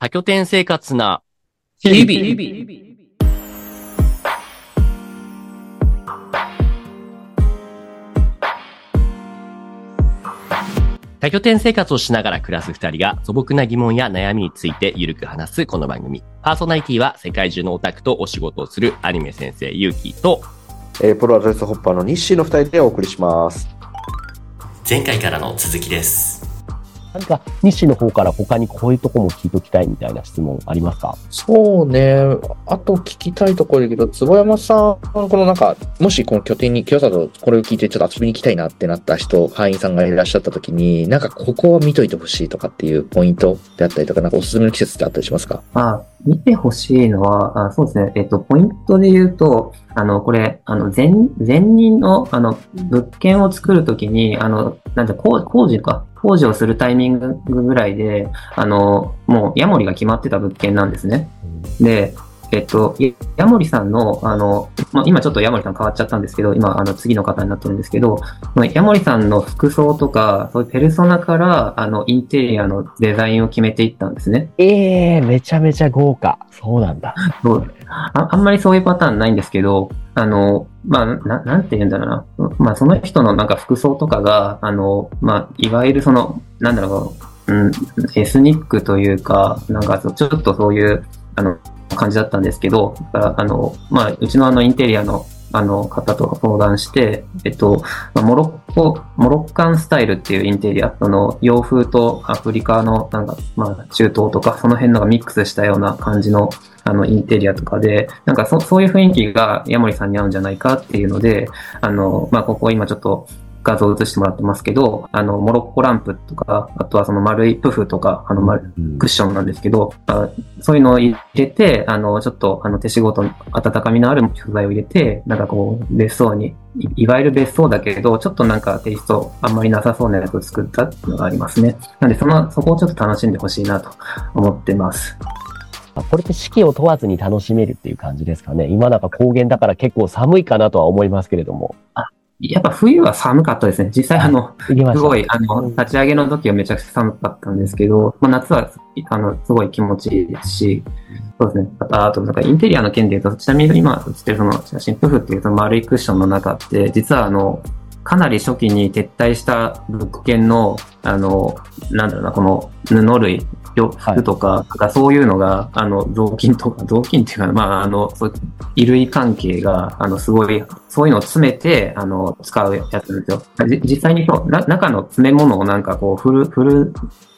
多拠点生活な日々。多拠点生活をしながら暮らす二人が素朴な疑問や悩みについてゆるく話すこの番組。パーソナリティは世界中のオタクとお仕事をするアニメ先生ゆうきとえー、プロアドレスホッパーの日誌の二人でお送りします。前回からの続きです。何か、西の方から他にこういうとこも聞いときたいみたいな質問ありますか？そうね。あと聞きたいところだけど、坪山さん、このなんか、もしこの拠点に、清里これを聞いてちょっと遊びに行きたいなってなった人、会員さんがいらっしゃった時に、なんかここは見といてほしいとかっていうポイントであったりとか、なんかおすすめの季節ってあったりしますか？あ、見てほしいのは、あそうですね。えっと、ポイントで言うと、あの、これ、あの、前、前任の、あの、物件を作るときに、あの、なんて、工工事か。工事をするタイミングぐらいで、あの、もう、ヤモリが決まってた物件なんですね。で、えっと、やヤモリさんの、あの、まあ、今ちょっとヤモリさん変わっちゃったんですけど、今、あの、次の方になってるんですけど、まあヤモリさんの服装とか、そういうペルソナから、あの、インテリアのデザインを決めていったんですね。ええー、めちゃめちゃ豪華。そうなんだ。そうああんまりそういうパターンないんですけど、あの、まあ、ななんて言うんだろうな。まあ、その人のなんか服装とかが、あの、まあ、いわゆるその、なんだろう、うん、エスニックというか、なんかちょっとそういう、あの、感じだったんですけど、あの、まあ、うちのあの、インテリアの、あの、方と相談して、えっと、モロッコ、モロッカンスタイルっていうインテリア、あの、洋風とアフリカの、なんか、まあ、中東とか、その辺のがミックスしたような感じの、あの、インテリアとかで、なんかそ、そういう雰囲気がヤモリさんに合うんじゃないかっていうので、あの、まあ、ここ今ちょっと画像映してもらってますけど、あの、モロッコランプとか、あとはその丸いプフとか、あの、丸クッションなんですけど、あそういうのを入れて、あの、ちょっと、あの、手仕事の温かみのある素材を入れて、なんかこう、別荘に、いいわゆる別荘だけど、ちょっとなんかテイストあんまりなさそうなやつを作ったっていうのがありますね。なんで、その、そこをちょっと楽しんでほしいなと思ってます。あこれって四季を問わずに楽しめるっていう感じですかね。今なんか高原だから結構寒いかなとは思いますけれども。やっぱ冬は寒かったですね。実際あの。すごい、あの、立ち上げの時はめちゃくちゃ寒かったんですけど、まあ、夏は、あの、すごい気持ちいいですし、そうですね。あと、あとなんかインテリアの件で言うと、ちなみに今写ってるその写真、プフっていうその丸いクッションの中って、実はあの、かなり初期に撤退した物件の、あの、なんだろうな、この布類、よ服とか、なんかそういうのが、あの、雑巾とか、雑巾っていうか、まあ、あの、そう衣類関係が、あの、すごい、そういうのを詰めて、あの、使うやつなんですよ。じ実際にそうな中の詰め物をなんかこう、フル、フル、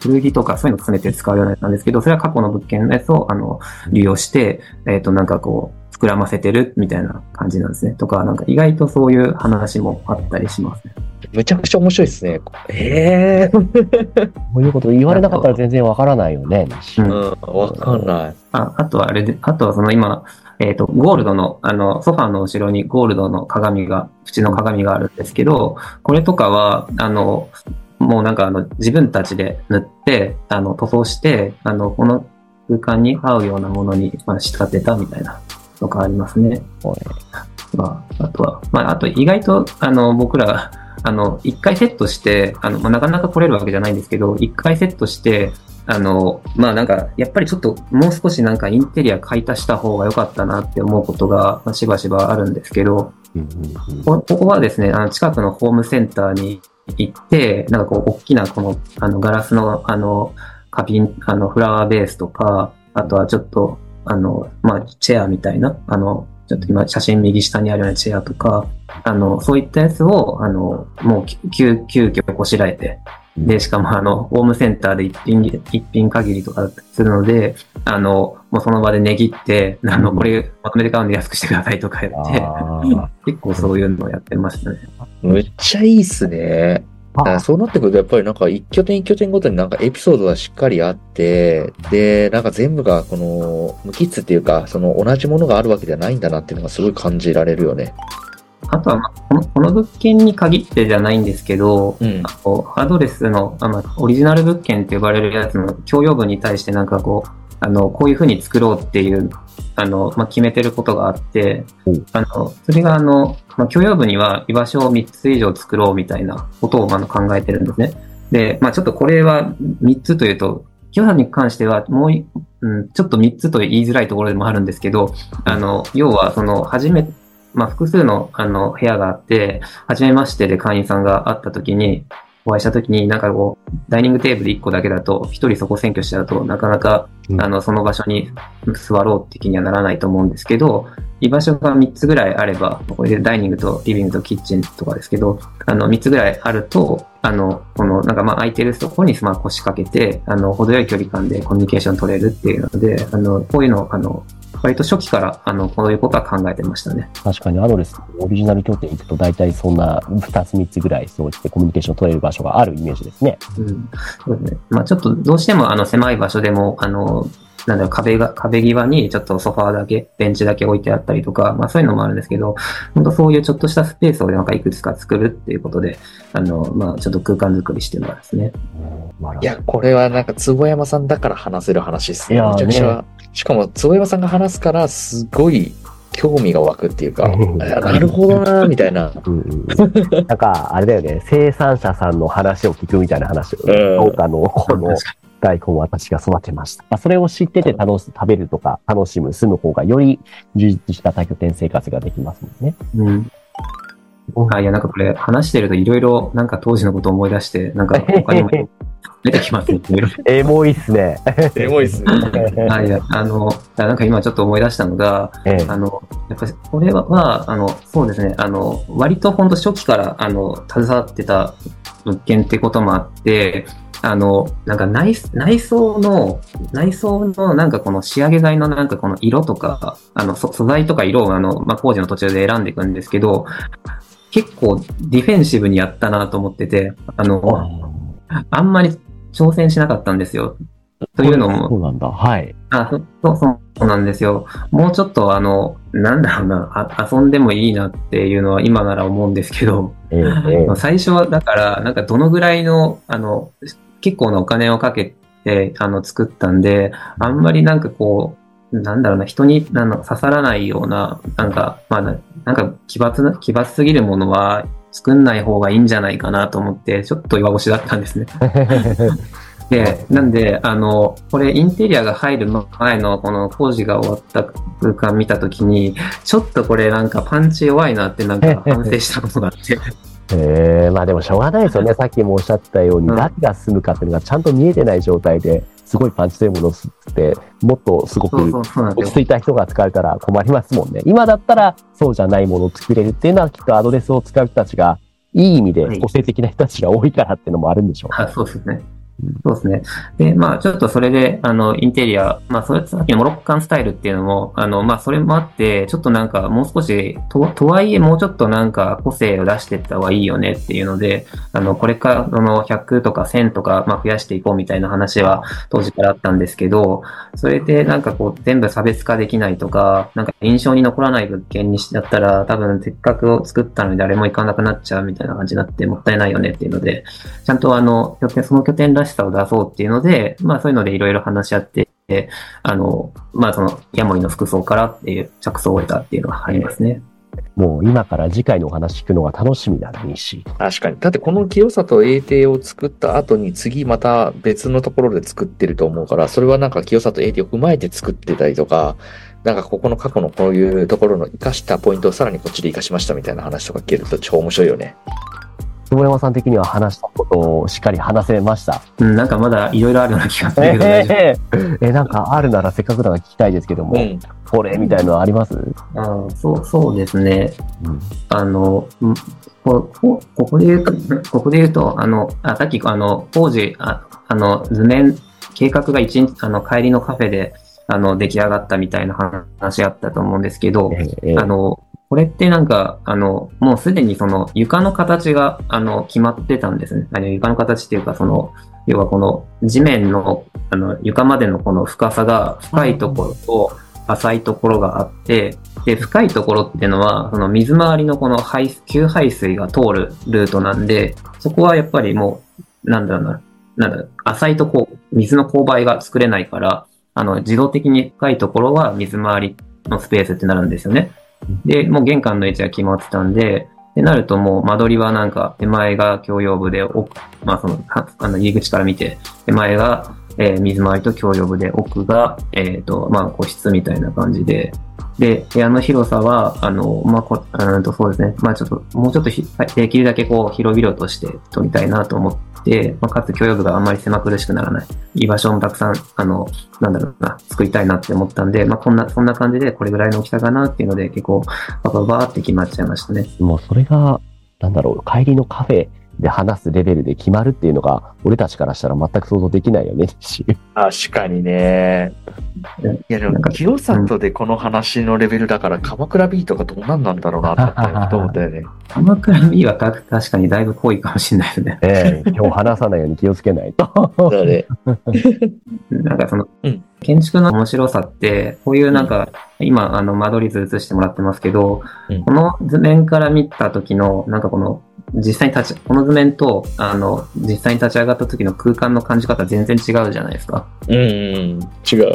古着とかそういうの詰めて使うようなやつなんですけど、それは過去の物件のやつを、あの、利用して、えっ、と、なんかこう、膨らませてるみたいな感じなんですね。とか、なんか意外とそういう話もあったりしますね。めちゃくちゃ面白いですね。ええこういうこと言われなかったら全然わからないよね。うんうん、わかんない。ああとはあれで、あとはその今、えっ、と、ゴールドの、あの、ソファーの後ろにゴールドの鏡が、縁の鏡があるんですけど、これとかは、あの、もうなんかあの、自分たちで塗って、あの、塗装して、あの、この空間に合うようなものに、まあ、仕立てたみたいなのがありますね。こまあ、あとは、まあ、あと意外と、あの、僕ら、あの、一回セットして、あの、まあ、なかなか来れるわけじゃないんですけど、一回セットして、あの、まあなんか、やっぱりちょっともう少しなんかインテリア買い足した方が良かったなって思うことがまあしばしばあるんですけど、ここはですね、あの近くのホームセンターに行って、なんかこう、大きなこの、あの、ガラスの、あの、花瓶、あの、フラワーベースとか、あとはちょっと、あの、まあ、チェアみたいな、あの、ちょっと今写真右下にあるようなチェアとか、あの、そういったやつを、あの、もう急、急遽こしらえて、で、しかもあの、ホームセンターで一品、一品限りとかするので、あの、もうその場で値切って、あの、うんこれまとめて買うんで安くしてくださいとか言って、結構そういうのをやってましたね。めっちゃいいっすね。だからそうなってくると、やっぱりなんか一拠点一拠点ごとになんかエピソードがしっかりあって、で、なんか全部がこの無機質っていうか、その同じものがあるわけじゃないんだなっていうのがすごい感じられるよね。あとは、まあこの、この物件に限ってじゃないんですけど、うん。あのアドレスの、あまあ、オリジナル物件って呼ばれるやつの共用部に対してなんかこう、あの、こういう風に作ろうっていう、あの、まあ、決めてることがあってうん、あの、それがあの、まあ、共用部には居場所を3つ以上作ろうみたいなことをあの考えてるんですね。で、まあちょっとこれは3つというと、清里に関しては、もうい、うん、ちょっと3つと言いづらいところでもあるんですけど、あの、要は、その、初め、まあ、複数の、あの、部屋があって、初めましてで会員さんが会った時に、お会いした時に、なんかこう、ダイニングテーブル1個だけだと、1人そこ占拠しちゃうと、なかなか、うん。あの、その場所に座ろうって気にはならないと思うんですけど、居場所が3つぐらいあれば、これでダイニングとリビングとキッチンとかですけど、あの、3つぐらいあると、あの、この、なんかまあ空いてるところにスマホ腰掛けて、あの、程よい距離感でコミュニケーション取れるっていうので、あの、こういうのを、あの、割と初期から、あの、こういうことは考えてましたね。確かにアドレス、オリジナル拠点行くと大体そんな2つ3つぐらいそうしてコミュニケーション取れる場所があるイメージですね。うん。そうですね。まあちょっとどうしてもあの狭い場所でも、あの、なんだろう、壁が、壁際にちょっとソファーだけ、ベンチだけ置いてあったりとか、まあそういうのもあるんですけど、本当そういうちょっとしたスペースをなんかいくつか作るっていうことで、あの、まあちょっと空間作りしてますね。いや、これはなんか、坪山さんだから話せる話ですね。いやーめちゃくちゃ。しかも、坪山さんが話すから、すごい興味が湧くっていうか、なるほどなーみたいな。うんうん、なんか、あれだよね、生産者さんの話を聞くみたいな話を、うん農家のこの大根を私が育てました。まあ、それを知ってて楽し食べるとか、楽しむ、住む方がより充実した多拠点生活ができますもんね。にうん。あ、いや、なんかこれ話してるといろいろなんか当時のことを思い出して、なんか他にも出てきますね。エモいっすね。エモいっすね。はい、あの、なんか今ちょっと思い出したのが、ええあの、やっぱりこれは、あの、そうですね、あの、割と本当初期から、あの、携わってた物件ってこともあって、あの、なんか内内装の、内装のなんかこの仕上げ剤のなんかこの色とか、あの、そ素材とか色をあの、まあ、工事の途中で選んでいくんですけど、結構ディフェンシブにやったなと思ってて、あの、あんまり挑戦しなかったんですよ。というのも、そうなんだ。はい。あ、そそう、そうなんですよ。もうちょっとあの、なんだろうな、あ遊んでもいいなっていうのは今なら思うんですけど、ええええ最初はだから、なんかどのぐらいの、あの、結構なお金をかけて、あの、作ったんで、あんまりなんかこう、なんだろうな、人に刺さらないような、なんか、まあな、なんか奇抜な、奇抜すぎるものは作んない方がいいんじゃないかなと思って、ちょっと弱腰だったんですね。で、なんで、あの、これインテリアが入る前のこの工事が終わった空間見たときに、ちょっとこれなんかパンチ弱いなってなんか反省したことがあって。ええまあでもしょうがないですよね。さっきもおっしゃったように、うん誰が住むかっていうのがちゃんと見えてない状態で、すごいパンチ強いものを吸って、もっとすごく。落ち着いた人が使えたら困りますもんね。今だったらそうじゃないものを作れるっていうのはきっとアドレスを使う人たちが、いい意味ではい個性的な人たちが多いからっていうのもあるんでしょうね。あそうですね。そうですね。で、まあ、ちょっとそれで、あの、インテリア、まあ、それ、さっきのモロッカンスタイルっていうのも、あの、まあ、それもあって、ちょっとなんか、もう少し、と、とはいえ、もうちょっとなんか、個性を出していった方がいいよねっていうので、あの、これから、あの、100とか1000とか、まあ、増やしていこうみたいな話は、当時からあったんですけど、それで、なんかこう、全部差別化できないとか、なんか印象に残らない物件にしだったら、多分、せっかく作ったのに誰も行かなくなっちゃうみたいな感じになって、もったいないよねっていうので、ちゃんとあの、拠点、その拠点らしさを出そうっていうので、まあそういうのでいろいろ話し合って、あの、まあその、ヤモリの服装からっていう着想を得たっていうのはありますね。もう今から次回のお話聞くのが楽しみだね、し。確かに。だってこの清里英帝を作った後に次また別のところで作ってると思うから、それはなんか清里英帝を踏まえて作ってたりとか、なんかここの過去のこういうところの活かしたポイントをさらにこっちで活かしましたみたいな話とか聞けると超面白いよね。坪山さん的には話したことをしっかり話せました？うん、なんかまだいろいろあるような気がするけど大丈えええ、なんかあるならせっかくだから聞きたいですけども、うん。これみたいのあります、夫。あーそう、そうですね。うんあの、んここここで言うと、ここで言うと、あの、あさっき、あの、当時、ああの、図面、計画が一日、あの、帰りのカフェで、あの、出来上がったみたいな話あったと思うんですけど、ええええあの、これってなんか、あの、もうすでにその床の形が、あの、決まってたんですね。あの床の形っていうか、その、要はこの地面の、あの、床までのこの深さが深いところと浅いところがあって、で、深いところっていうのは、その水回りのこの排水、給排水が通るルートなんで、そこはやっぱりもう、なんだろうな、なんだろう、浅いとこう、水の勾配が作れないから、あの、自動的に深いところは水回りのスペースってなるんですよね。で、もう玄関の位置が決まってたんで、ってなるともう間取りはなんか手前が共用部で、奥まあその、はあの入り口から見て、手前がえー水回りと共用部で、奥が、えっ、と、まあ、個室みたいな感じで、で、部屋の広さは、あの、まあ、こうんとそうですね。まあ、ちょっと、もうちょっとひできるだけこう、広々として撮りたいなと思って、まあ、かつ共用部があんまり狭苦しくならない。居場所もたくさん、あの、なんだろうな、作りたいなって思ったんで、まあ、こんな、そんな感じで、これぐらいの大きさかなっていうので、結構、ばばばって決まっちゃいましたね。もうそれが、なんだろう、帰りのカフェで話すレベルで決まるっていうのが、俺たちからしたら全く想像できないよね、し。確かにねうん。いやでも、清里でこの話のレベルだから、鎌倉ビートがどうなんなんだろうなって思ったよね。鎌倉 B は確確かにだいぶ濃いかもしれないですね。ええ今日話さないように気をつけないと。だね。なんかその、うん建築の面白さって、こういうなんか、今、あの、間取り図映してもらってますけど、うんこの図面から見た時の、なんかこの、実際に立ち、この図面と、あの、実際に立ち上がった時の空間の感じ方全然違うじゃないですか。うんうん。違う。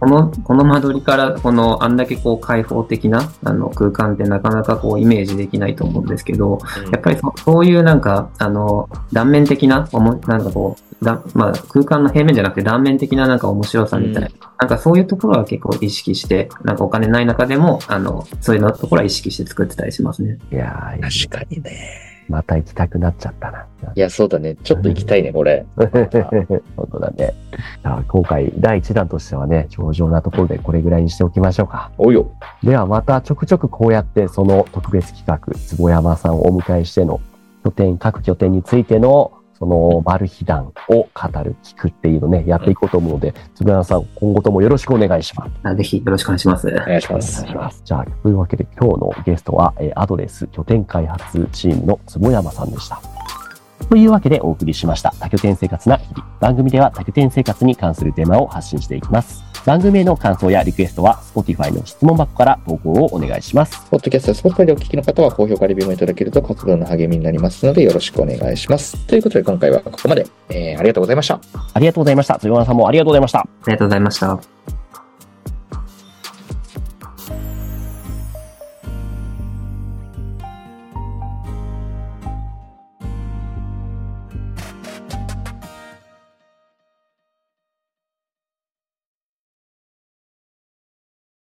この、この間取りから、この、あんだけこう開放的な、あの、空間ってなかなかこうイメージできないと思うんですけど、やっぱりそそういうなんか、あの、断面的な、なんかこう、だまあ、空間の平面じゃなくて断面的ななんか面白さみたいな、なんかそういうところは結構意識して、なんかお金ない中でも、あの、そういうのところは意識して作ってたりしますね。いやー、確かにね。また行きたくなっちゃったな。いや、そうだね。ちょっと行きたいね、これ。本当だね。じゃあ今回第1弾としてはね、上々なところでこれぐらいにしておきましょうか。およ。ではまたちょくちょくこうやってその特別企画、坪山さんをお迎えしての拠点、各拠点についてのそのマル秘談を語る、聞くっていうのね、やっていこうと思うので、坪山さん、今後ともよろしくお願いします。あぜひよろしくお願いします。お願いしまおす願い。します。じゃあ、というわけで今日のゲストは、えーアドレス拠点開発チームの坪山さんでした。というわけでお送りしました多拠点生活な日々。番組では多拠点生活に関するテーマを発信していきます。番組への感想やリクエストは Spotify の質問箱から投稿をお願いします。ポッドキャストやスポットでお聞きの方は高評価レビューもいただけると活動の励みになりますのでよろしくお願いします。ということで今回はここまで。えー、ありがとうございました。ありがとうございました。坪山さんもありがとうございました。ありがとうございました。